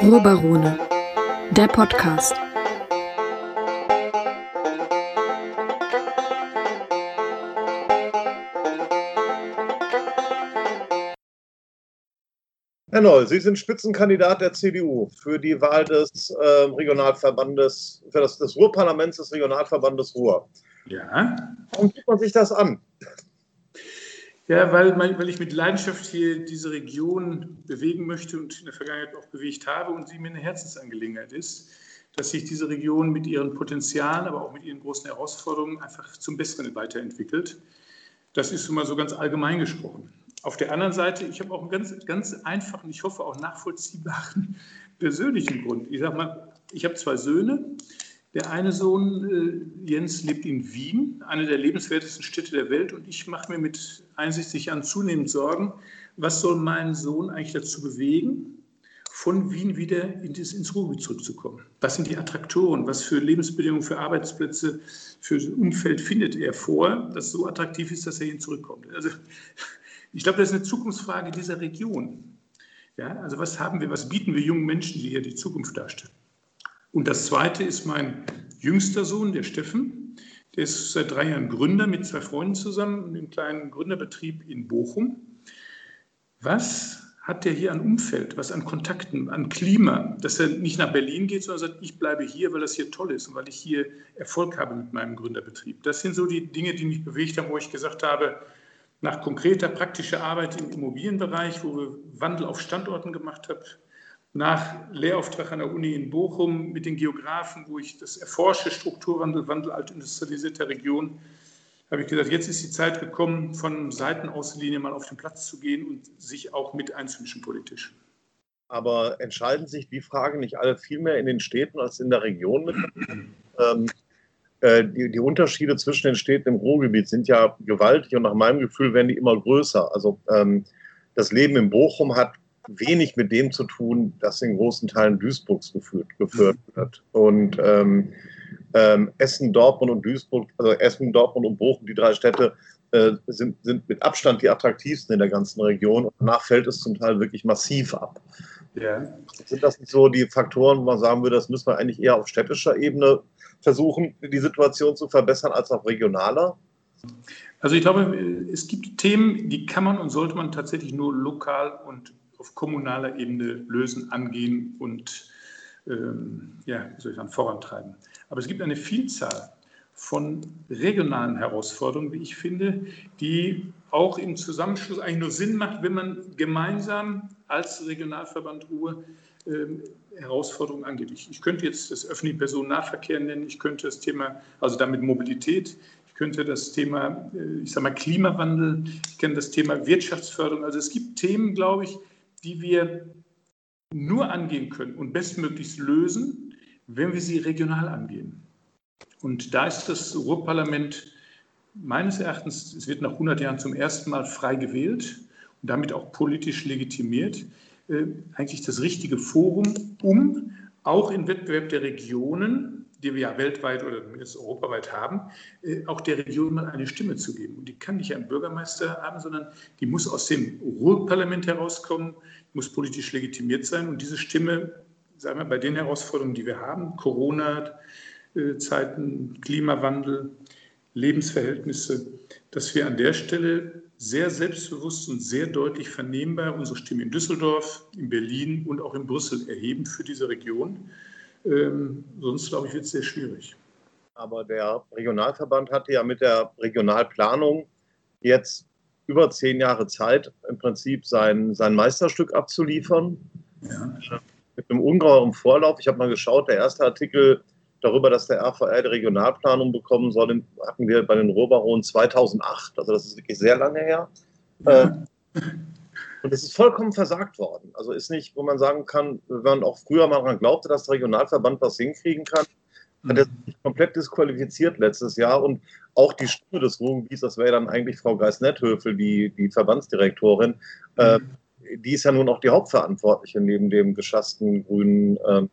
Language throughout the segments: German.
Ruhrbarone, der Podcast. Herr Noll, Sie sind Spitzenkandidat der CDU für die Wahl des äh, Regionalverbandes, für das des Ruhrparlaments des Regionalverbandes Ruhr. Ja. Warum guckt man sich das an? Ja, weil, weil ich mit Leidenschaft hier diese Region bewegen möchte und in der Vergangenheit auch bewegt habe und sie mir eine Herzensangelegenheit ist, dass sich diese Region mit ihren Potenzialen, aber auch mit ihren großen Herausforderungen einfach zum Besseren weiterentwickelt. Das ist immer so ganz allgemein gesprochen. Auf der anderen Seite, ich habe auch einen ganz, ganz einfachen, ich hoffe auch nachvollziehbaren persönlichen Grund. Ich sage mal, ich habe zwei Söhne. Der eine Sohn, äh, Jens, lebt in Wien, eine der lebenswertesten Städte der Welt. Und ich mache mir mit einsichtig Jahren zunehmend Sorgen, was soll meinen Sohn eigentlich dazu bewegen, von Wien wieder in das, ins Ruhrgebiet zurückzukommen? Was sind die Attraktoren? Was für Lebensbedingungen, für Arbeitsplätze, für Umfeld findet er vor, das so attraktiv ist, dass er hin zurückkommt? Also ich glaube, das ist eine Zukunftsfrage dieser Region. Ja, also was haben wir, was bieten wir jungen Menschen, die hier die Zukunft darstellen? Und das Zweite ist mein jüngster Sohn, der Steffen. Der ist seit drei Jahren Gründer mit zwei Freunden zusammen, einem kleinen Gründerbetrieb in Bochum. Was hat der hier an Umfeld, was an Kontakten, an Klima, dass er nicht nach Berlin geht, sondern sagt, ich bleibe hier, weil das hier toll ist und weil ich hier Erfolg habe mit meinem Gründerbetrieb. Das sind so die Dinge, die mich bewegt haben, wo ich gesagt habe, nach konkreter praktischer Arbeit im Immobilienbereich, wo wir Wandel auf Standorten gemacht haben, nach Lehrauftrag an der Uni in Bochum mit den Geografen, wo ich das erforsche, Strukturwandel, Wandel altindustrialisierter Region, habe ich gesagt, jetzt ist die Zeit gekommen, von Seitenauslinie mal auf den Platz zu gehen und sich auch mit einzumischen politisch. Aber entscheiden sich die Fragen nicht alle viel mehr in den Städten als in der Region ähm, äh, die, die, Unterschiede zwischen den Städten im Ruhrgebiet sind ja gewaltig und nach meinem Gefühl werden die immer größer. Also ähm, das Leben in Bochum hat wenig mit dem zu tun, das in großen Teilen Duisburgs geführt, geführt wird. Und ähm, ähm, Essen, Dortmund und Duisburg, also Essen, Dortmund und Bochum, die drei Städte äh, sind, sind mit Abstand die attraktivsten in der ganzen Region. Und danach fällt es zum Teil wirklich massiv ab. Ja. Sind das nicht so die Faktoren, wo man sagen würde, das müssen wir eigentlich eher auf städtischer Ebene versuchen, die Situation zu verbessern, als auf regionaler? Also ich glaube, es gibt Themen, die kann man und sollte man tatsächlich nur lokal und auf kommunaler Ebene lösen, angehen und ähm, ja, soll ich sagen, vorantreiben. Aber es gibt eine Vielzahl von regionalen Herausforderungen, wie ich finde, die auch im Zusammenschluss eigentlich nur Sinn macht, wenn man gemeinsam als Regionalverband Ruhe ähm, Herausforderungen angeht. Ich, ich, könnte jetzt das öffentliche Personennahverkehr nennen, ich könnte das Thema, also damit Mobilität, ich könnte das Thema, äh, ich sage mal, Klimawandel, ich kenne das Thema Wirtschaftsförderung. Also es gibt Themen, glaube ich, die wir nur angehen können und bestmöglichst lösen, wenn wir sie regional angehen. Und da ist das Ruhrparlament meines Erachtens, es wird nach 100 Jahren zum ersten Mal frei gewählt und damit auch politisch legitimiert, äh, eigentlich das richtige Forum, um auch im Wettbewerb der Regionen, die wir ja weltweit oder zumindest europaweit haben, äh, auch der Region mal eine Stimme zu geben. Und die kann nicht ein Bürgermeister haben, sondern die muss aus dem Ruhrparlament herauskommen, muss politisch legitimiert sein. Und diese Stimme, sagen wir, bei den Herausforderungen, die wir haben, Corona-Zeiten, Klimawandel, Lebensverhältnisse, dass wir an der Stelle sehr selbstbewusst und sehr deutlich vernehmbar unsere Stimme in Düsseldorf, in Berlin und auch in Brüssel erheben für diese Region. Ähm, sonst, glaube ich, wird es sehr schwierig. Aber der Regionalverband hatte ja mit der Regionalplanung jetzt über zehn Jahre Zeit, im Prinzip sein, sein Meisterstück abzuliefern. Ja. Mit einem ungeheuren Vorlauf. Ich habe mal geschaut, der erste Artikel darüber, dass der RVR die Regionalplanung bekommen soll, hatten wir bei den Rohbaronen 2008. Also das ist wirklich sehr lange her. Ja. Ähm, und es ist vollkommen versagt worden. Also ist nicht, wo man sagen kann, wenn man auch früher mal daran glaubte, dass der Regionalverband was hinkriegen kann, hat er sich komplett disqualifiziert letztes Jahr. Und auch die Stimme des Ruhrgebiets, das wäre dann eigentlich Frau Geis-Netthöfel, die, die Verbandsdirektorin, äh, die ist ja nun auch die Hauptverantwortliche neben dem geschassten grünen ähm,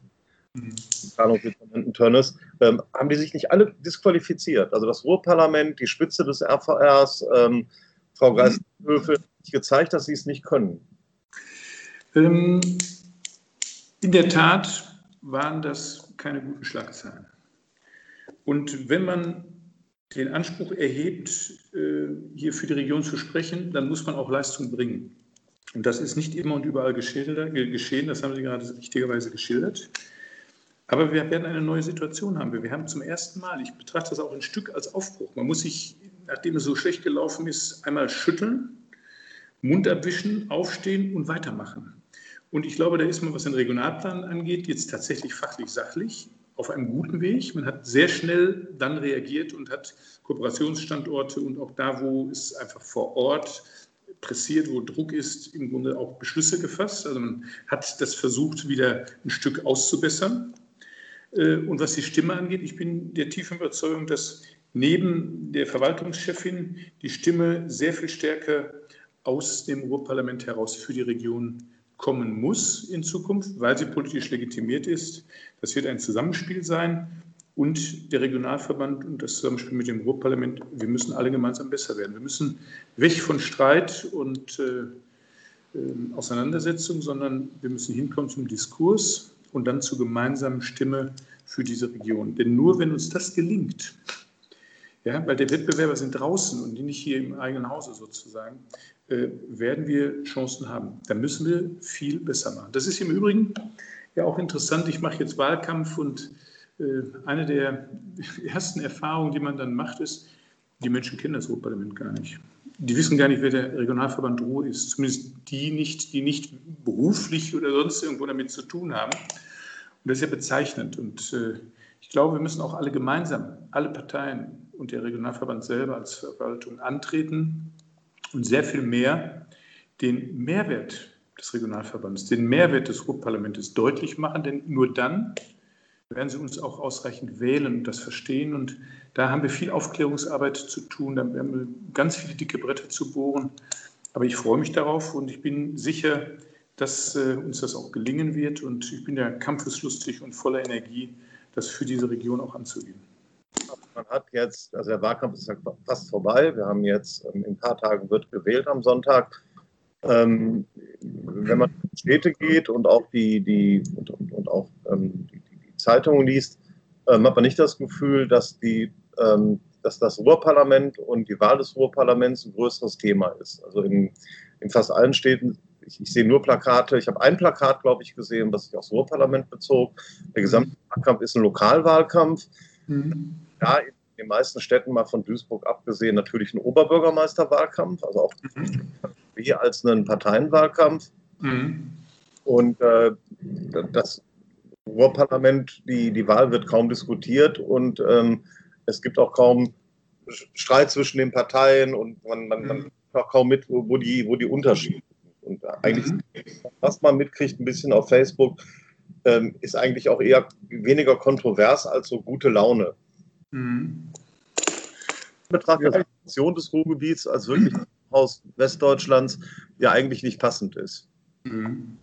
Planungsdezernenten Tönnes, ähm, haben die sich nicht alle disqualifiziert. Also das Ruhrparlament, die Spitze des RVRs, ähm, Frau Geisthöfel, gezeigt, dass sie es nicht können? Ähm, in der Tat waren das keine guten Schlagzeilen. Und wenn man den Anspruch erhebt, äh, hier für die Region zu sprechen, dann muss man auch Leistung bringen. Und das ist nicht immer und überall geschehen, das haben Sie gerade richtigerweise geschildert. Aber wir werden eine neue Situation haben. Wir haben zum ersten Mal, ich betrachte das auch ein Stück als Aufbruch. Man muss sich, nachdem es so schlecht gelaufen ist, einmal schütteln, Mund abwischen, aufstehen und weitermachen. Und ich glaube, da ist man, was den Regionalplan angeht, jetzt tatsächlich fachlich sachlich auf einem guten Weg. Man hat sehr schnell dann reagiert und hat Kooperationsstandorte und auch da, wo es einfach vor Ort pressiert, wo Druck ist, im Grunde auch Beschlüsse gefasst. Also man hat das versucht, wieder ein Stück auszubessern. Äh, und was die Stimme angeht, ich bin der tiefen Überzeugung, dass neben der Verwaltungschefin die Stimme sehr viel stärker aus dem Ruhrparlament heraus für die Region kommen muss in Zukunft, weil sie politisch legitimiert ist. Das wird ein Zusammenspiel sein und der Regionalverband und das Zusammenspiel mit dem Ruhrparlament. Wir müssen alle gemeinsam besser werden. Wir müssen weg von Streit und äh, äh, Auseinandersetzung, sondern wir müssen hinkommen zum Diskurs und dann zur gemeinsamen Stimme für diese Region. Denn nur wenn uns das gelingt, ja, weil der Wettbewerber sind draußen und die nicht hier im eigenen Hause sozusagen, äh, werden wir Chancen haben. Da müssen wir viel besser machen. Das ist im Übrigen ja auch interessant. Ich mache jetzt Wahlkampf und äh, eine der ersten Erfahrungen, die man dann macht, ist, die Menschen kennen das Ruhrparlament gar nicht. Die wissen gar nicht, wer der Regionalverband Ruhr ist. Zumindest die nicht, die nicht beruflich oder sonst irgendwo damit zu tun haben. Und das ist ja bezeichnend. Und äh, ich glaube, wir müssen auch alle gemeinsam, alle Parteien und der Regionalverband selber als Verwaltung antreten und sehr viel mehr den Mehrwert des Regionalverbandes, den Mehrwert des Ruhrparlamentes deutlich machen, denn nur dann werden sie uns auch ausreichend wählen und das verstehen. Und da haben wir viel Aufklärungsarbeit zu tun, da haben wir ganz viele dicke Bretter zu bohren. Aber ich freue mich darauf und ich bin sicher, dass äh, uns das auch gelingen wird. Und ich bin ja kampfeslustig und voller Energie, das für diese Region auch anzugehen. Man hat jetzt, also der Wahlkampf ist ja fast vorbei. Wir haben jetzt ähm, in ein paar Tagen wird gewählt am Sonntag. Ähm, wenn man in Städte geht und auch die, die und, und auch ähm, die, die, Zeitungen liest, ähm, hat man nicht das Gefühl, dass die ähm, dass das Ruhrparlament und die Wahl des Ruhrparlaments ein größeres Thema ist. Also in, in fast allen Städten ich, ich, sehe nur Plakate. Ich habe ein Plakat, glaube ich, gesehen, was sich aufs Ruhrparlament bezog. Der gesamte Wahlkampf ist ein Lokalwahlkampf. Mhm. Ja, in den meisten Städten, mal von Duisburg abgesehen, natürlich ein Oberbürgermeisterwahlkampf, also auch mhm. wie als einen Parteienwahlkampf. Mhm. Und äh, das Ruhrparlament, die, die Wahl wird kaum diskutiert und ähm, es gibt auch kaum Streit zwischen den Parteien und man, man, man auch kaum mit, wo, die, wo die Unterschiede und eigentlich, mhm. was man mitkriegt, ein bisschen auf Facebook, ähm, ist eigentlich auch eher weniger kontrovers als so gute Laune. Mhm. Ich betrachte die Situation des Ruhrgebiets als wirklich aus Westdeutschlands, ja eigentlich nicht passend ist. Mhm.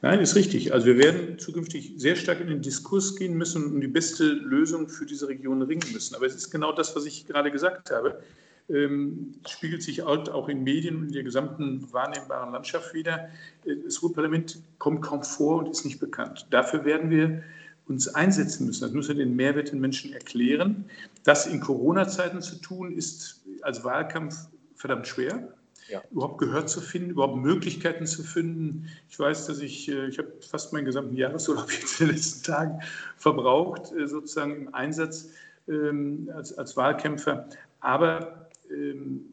Nein, ist richtig. Also wir werden zukünftig sehr stark in den Diskurs gehen müssen und die beste Lösung für diese Region ringen müssen. Aber es ist genau das, was ich gerade gesagt habe ähm, spiegelt sich auch in Medien und in der gesamten wahrnehmbaren Landschaft wieder. Äh, das Ruhrparlament kommt kaum vor und ist nicht bekannt. Dafür werden wir uns einsetzen müssen. Das müssen wir den Mehrwert den Menschen erklären. Das in Corona-Zeiten zu tun, ist als Wahlkampf verdammt schwer. Ja. überhaupt Gehör zu finden, überhaupt Möglichkeiten zu finden. Ich weiß, dass ich, äh, ich habe fast meinen gesamten Jahresurlaub jetzt in den letzten Tagen verbraucht, äh, sozusagen im Einsatz ähm, als, als Wahlkämpfer. Aber ähm,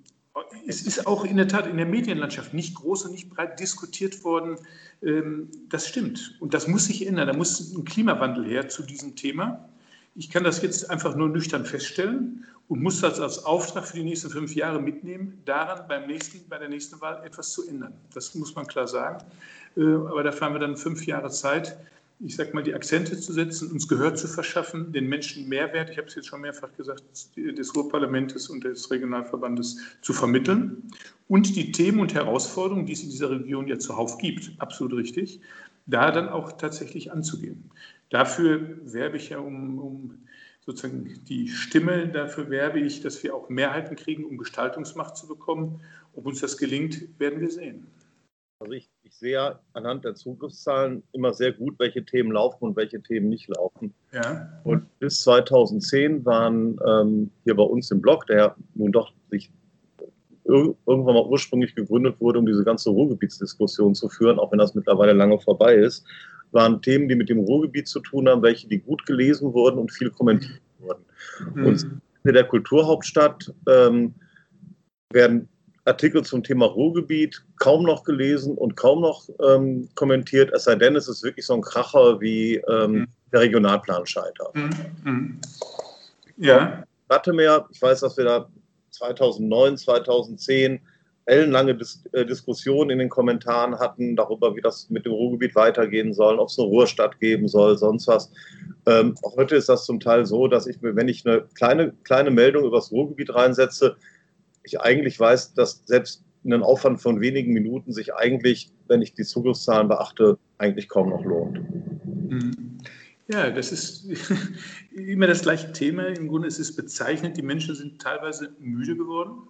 es ist auch in der Tat in der Medienlandschaft nicht groß und nicht breit diskutiert worden. Ähm, das stimmt. Und das muss sich ändern. Da muss ein Klimawandel her zu diesem Thema. Ich kann das jetzt einfach nur nüchtern feststellen und muss das als Auftrag für die nächsten fünf Jahre mitnehmen, daran beim nächsten, bei der nächsten Wahl etwas zu ändern. Das muss man klar sagen. Äh, aber da fahren wir dann fünf Jahre Zeit ich sage mal, die Akzente zu setzen, uns Gehör zu verschaffen, den Menschen Mehrwert, ich habe es jetzt schon mehrfach gesagt, des Ruhrparlamentes und des Regionalverbandes zu vermitteln und die Themen und Herausforderungen, die es in dieser Region ja zuhauf gibt, absolut richtig, da dann auch tatsächlich anzugehen. Dafür werbe ich ja um, um sozusagen die Stimme. Dafür werbe ich, dass wir auch Mehrheiten kriegen, um Gestaltungsmacht zu bekommen. Ob uns das gelingt, werden wir sehen. Also ich, ich sehe ja anhand der Zugriffszahlen immer sehr gut, welche Themen laufen und welche Themen nicht laufen. Ja. Und bis 2010 waren ähm, hier bei uns im Blog, der nun doch sich irgendwann mal ursprünglich gegründet wurde, um diese ganze Ruhrgebietsdiskussion zu führen, auch wenn das mittlerweile lange vorbei ist, waren Themen, die mit dem Ruhrgebiet zu tun haben, welche die gut gelesen wurden und viel kommentiert wurden. Mhm. Und in der Kulturhauptstadt ähm, werden Artikel zum Thema Ruhrgebiet kaum noch gelesen und kaum noch ähm, kommentiert, es sei denn, es ist wirklich so ein Kracher wie ähm, mhm. der Regionalplan scheitert. Mhm. mhm. Ja. Wattemeer, ich weiß, dass wir da 2009, 2010 ellenlange Dis äh, Diskussionen in den Kommentaren hatten darüber, wie das mit dem Ruhrgebiet weitergehen soll, ob es eine Ruhrstadt geben soll, sonst was. Ähm, heute ist das zum Teil so, dass ich mir, wenn ich eine kleine, kleine Meldung über das Ruhrgebiet reinsetze, ich eigentlich weiß, dass selbst ein Aufwand von wenigen Minuten sich eigentlich, wenn ich die Zugriffszahlen beachte, eigentlich kaum noch lohnt. Mhm. Ja, das ist immer das gleiche Thema. Im Grunde ist es bezeichnend, die Menschen sind teilweise müde geworden,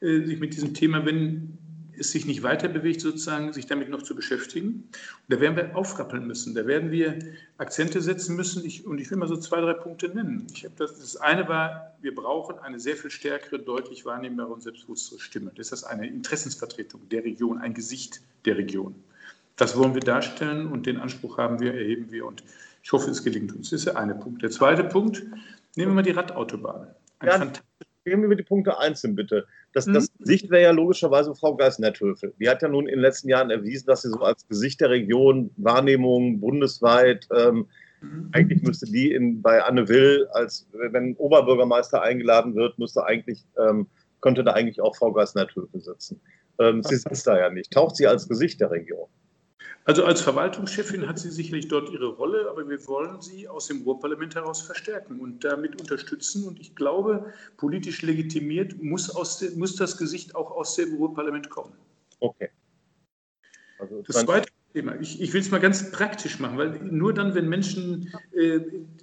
äh, sich mit diesem Thema, wenn es sich nicht weiter bewegt, sozusagen, sich damit noch zu beschäftigen. Und da werden wir aufrappeln müssen, da werden wir Akzente setzen müssen. Ich, und ich will mal so zwei, drei Punkte nennen. Ich das, das eine war, wir brauchen eine sehr viel stärkere, deutlich wahrnehmbare und selbstbewusstere Stimme. Das ist eine Interessensvertretung der Region, ein Gesicht der Region. Das wollen wir darstellen und den Anspruch haben wir, erheben wir. Und ich hoffe, es gelingt uns. Das ist der eine Punkt. Der zweite Punkt, nehmen wir mal die Radautobahn. Ein ja, gehen wir die Punkte einzeln, bitte. Das, das mhm. Gesicht wäre ja logischerweise Frau Geis-Netthöfel. Die hat ja nun in den letzten Jahren erwiesen, dass sie so als Gesicht der Region, Wahrnehmung bundesweit, ähm, mhm. eigentlich müsste die in, bei Anne Will, als wenn Oberbürgermeister eingeladen wird, müsste eigentlich, ähm, könnte da eigentlich auch Frau Geis-Netthöfel sitzen. Ähm, sie sitzt da ja nicht. Taucht sie als Gesicht der Region? Also als Verwaltungschefin hat sie sicherlich dort ihre Rolle, aber wir wollen sie aus dem Ruhrparlament heraus verstärken und damit unterstützen. Und ich glaube, politisch legitimiert muss, aus de, muss das Gesicht auch aus dem Ruhrparlament kommen. Okay. Also das zweite Thema, ich, ich will es mal ganz praktisch machen, weil nur dann, wenn Menschen äh,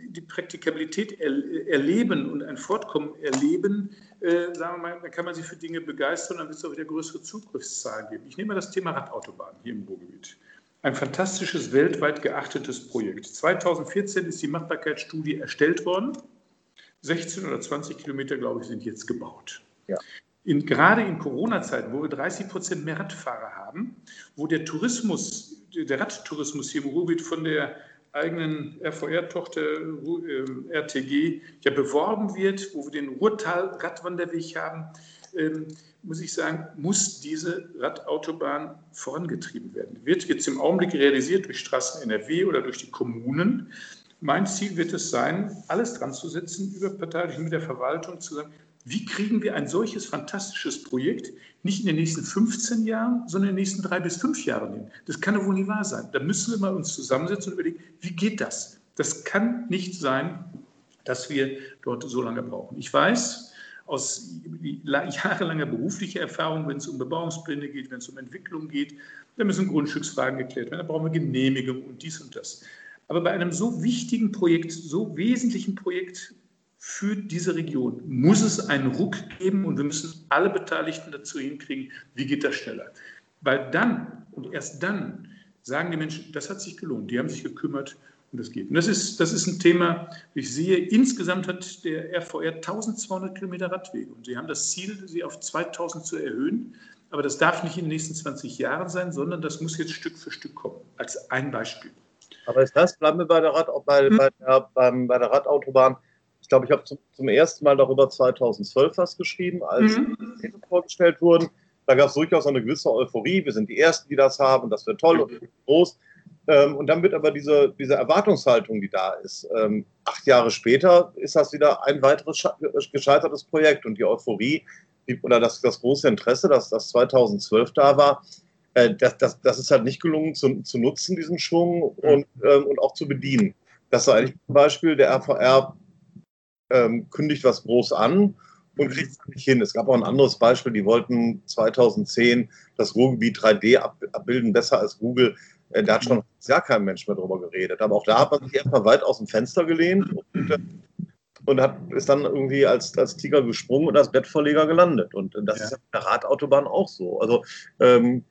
die Praktikabilität er, erleben und ein Fortkommen erleben, äh, sagen wir mal, dann kann man sich für Dinge begeistern und dann wird es auch wieder größere Zugriffszahlen geben. Ich nehme mal das Thema Radautobahn hier im Ruhrgebiet. Ein fantastisches, weltweit geachtetes Projekt. 2014 ist die Machbarkeitsstudie erstellt worden. 16 oder 20 Kilometer, glaube ich, sind jetzt gebaut. Ja. In, gerade in Corona-Zeiten, wo wir 30 Prozent mehr Radfahrer haben, wo der Tourismus, der Radtourismus hier im Ruhrgebiet von der eigenen RVR-Tochter äh, RTG ja beworben wird, wo wir den Ruhrtal-Radwanderweg haben, ähm, muss ich sagen, muss diese Radautobahn vorangetrieben werden. Wird jetzt im Augenblick realisiert durch Straßen NRW oder durch die Kommunen. Mein Ziel wird es sein, alles dran zu setzen, überparteilich mit der Verwaltung zu sagen, wie kriegen wir ein solches fantastisches Projekt nicht in den nächsten 15 Jahren, sondern in den nächsten drei bis fünf Jahren hin? Das kann doch wohl nicht wahr sein. Da müssen wir mal uns zusammensetzen und überlegen, wie geht das? Das kann nicht sein, dass wir dort so lange brauchen. Ich weiß, aus jahrelanger beruflicher Erfahrung, wenn es um Bebauungspläne geht, wenn es um Entwicklung geht, da müssen Grundstücksfragen geklärt werden, da brauchen wir Genehmigung und dies und das. Aber bei einem so wichtigen Projekt, so wesentlichen Projekt für diese Region muss es einen Ruck geben und wir müssen alle Beteiligten dazu hinkriegen, wie geht das schneller. Weil dann und erst dann sagen die Menschen, das hat sich gelohnt, die haben sich gekümmert und das geht. Und das ist, das ist ein Thema, wie ich sehe, insgesamt hat der RVR 1200 Kilometer Radwege und sie haben das Ziel, sie auf 2000 zu erhöhen. Aber das darf nicht in den nächsten 20 Jahren sein, sondern das muss jetzt Stück für Stück kommen, als ein Beispiel. Aber ist das, bleiben wir bei der, Rad, bei, hm. bei der, beim, bei der Radautobahn. Ich glaube, ich habe zum, zum, ersten Mal darüber 2012 was geschrieben, als hm. die vorgestellt wurden. Da gab es durchaus eine gewisse Euphorie. Wir sind die Ersten, die das haben und das wird toll und groß. Ähm, und dann wird aber diese, diese Erwartungshaltung, die da ist, ähm, acht Jahre später ist das wieder ein weiteres gescheitertes Projekt. Und die Euphorie die, oder das, das große Interesse, dass das 2012 da war, äh, das, das, das ist halt nicht gelungen zu, zu nutzen, diesen Schwung und, ähm, und auch zu bedienen. Das ist eigentlich zum Beispiel, der RVR ähm, kündigt was groß an und kriegt es nicht hin. Es gab auch ein anderes Beispiel, die wollten 2010 das Ruhrgebiet 3D abbilden, besser als Google. Äh, da hat schon gar kein Mensch mehr drüber geredet. Aber auch da hat man sich erstmal weit aus dem Fenster gelehnt und, und hat, ist dann irgendwie als, als Tiger gesprungen und als Bettverleger gelandet. Und das ja. ist ja mit der Radautobahn auch so. Also ähm,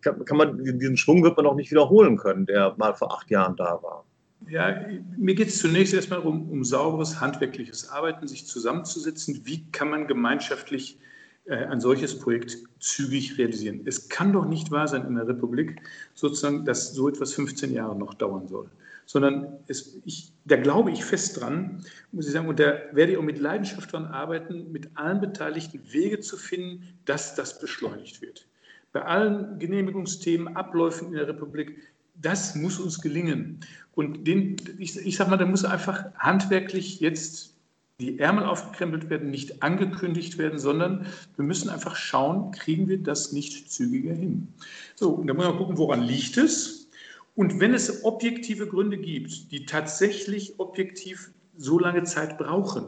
kann, kann, man, diesen Schwung wird man auch nicht wiederholen können, der mal vor acht Jahren da war. Ja, mir geht es zunächst erstmal um, um sauberes handwerkliches Arbeiten, sich zusammenzusetzen. Wie kann man gemeinschaftlich äh, ein solches Projekt zügig realisieren? Es kann doch nicht wahr sein in der Republik, sozusagen, dass so etwas 15 Jahre noch dauern soll. Sondern es, ich, da glaube ich fest dran, muss ich sagen, und da werde ich auch mit Leidenschaft daran arbeiten, mit allen Beteiligten Wege zu finden, dass das beschleunigt wird. Bei allen Genehmigungsthemen, Abläufen in der Republik, das muss uns gelingen. Und den, ich, ich sage mal, da muss einfach handwerklich jetzt die Ärmel aufgekrempelt werden, nicht angekündigt werden, sondern wir müssen einfach schauen, kriegen wir das nicht zügiger hin. So, und da muss man gucken, woran liegt es? Und wenn es objektive Gründe gibt, die tatsächlich objektiv so lange Zeit brauchen,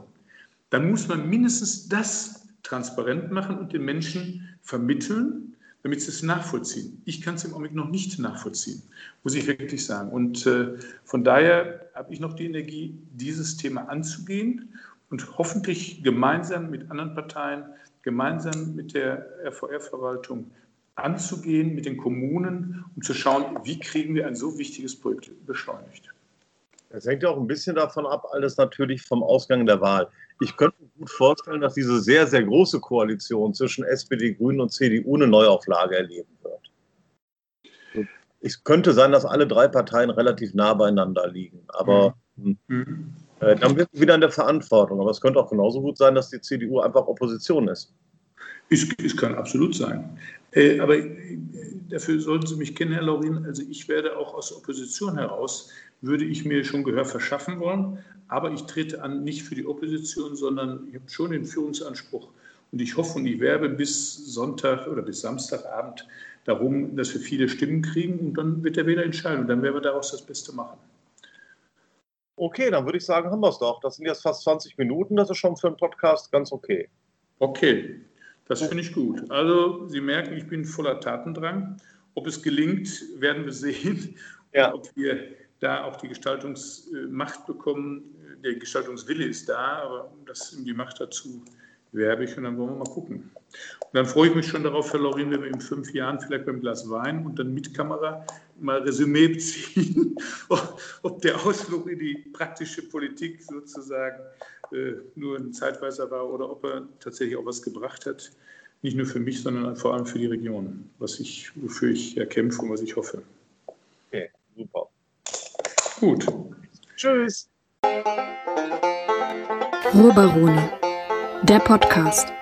dann muss man mindestens das transparent machen und den Menschen vermitteln, damit sie es nachvollziehen. Ich kann es im Augenblick noch nicht nachvollziehen, muss ich wirklich sagen. Und äh, von daher habe ich noch die Energie, dieses Thema anzugehen und hoffentlich gemeinsam mit anderen Parteien, gemeinsam mit der RVR-Verwaltung anzugehen, mit den Kommunen, um zu schauen, wie kriegen wir ein so wichtiges Projekt beschleunigt. Es hängt ja auch ein bisschen davon ab, alles natürlich vom Ausgang der Wahl. Ich könnte mir gut vorstellen, dass diese sehr, sehr große Koalition zwischen SPD, Grünen und CDU eine Neuauflage erleben wird. Es könnte sein, dass alle drei Parteien relativ nah beieinander liegen, aber mhm. Äh, dann wird wieder in der Verantwortung. Aber es könnte auch genauso gut sein, dass die CDU einfach Opposition ist. Es, es kann absolut sein. Äh, aber äh, dafür sollten Sie mich kennen, Herr Laurin. Also ich werde auch aus Opposition heraus würde ich mir schon Gehör verschaffen wollen. Aber ich trete an nicht für die Opposition, sondern ich habe schon den Führungsanspruch. Und ich hoffe und ich werbe bis Sonntag oder bis Samstagabend darum, dass wir viele Stimmen kriegen. Und dann wird der Wähler entscheiden. Und dann werden wir daraus das Beste machen. Okay, dann würde ich sagen, haben wir es doch. Das sind jetzt fast 20 Minuten. Das ist schon für einen Podcast ganz okay. Okay, das finde ich gut. Also, Sie merken, ich bin voller Tatendrang. Ob es gelingt, werden wir sehen. Ja. Ob wir da auch die Gestaltungsmacht bekommen. Der Gestaltungswille ist da, aber das die Macht dazu werbe ich und dann wollen wir mal gucken. Und dann freue ich mich schon darauf, Herr Lorin, wenn wir in fünf Jahren vielleicht beim Glas Wein und dann mit Kamera mal Resümee beziehen, ob der Ausflug in die praktische Politik sozusagen äh, nur ein Zeitweiser war oder ob er tatsächlich auch was gebracht hat. Nicht nur für mich, sondern vor allem für die Region, was ich, wofür ich erkämpfe und was ich hoffe. Okay, super. Gut. Tschüss. Ruhrbarone, der Podcast.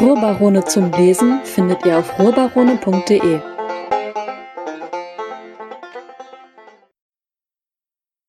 Ruhrbarone zum Lesen findet ihr auf ruhrbarone.de.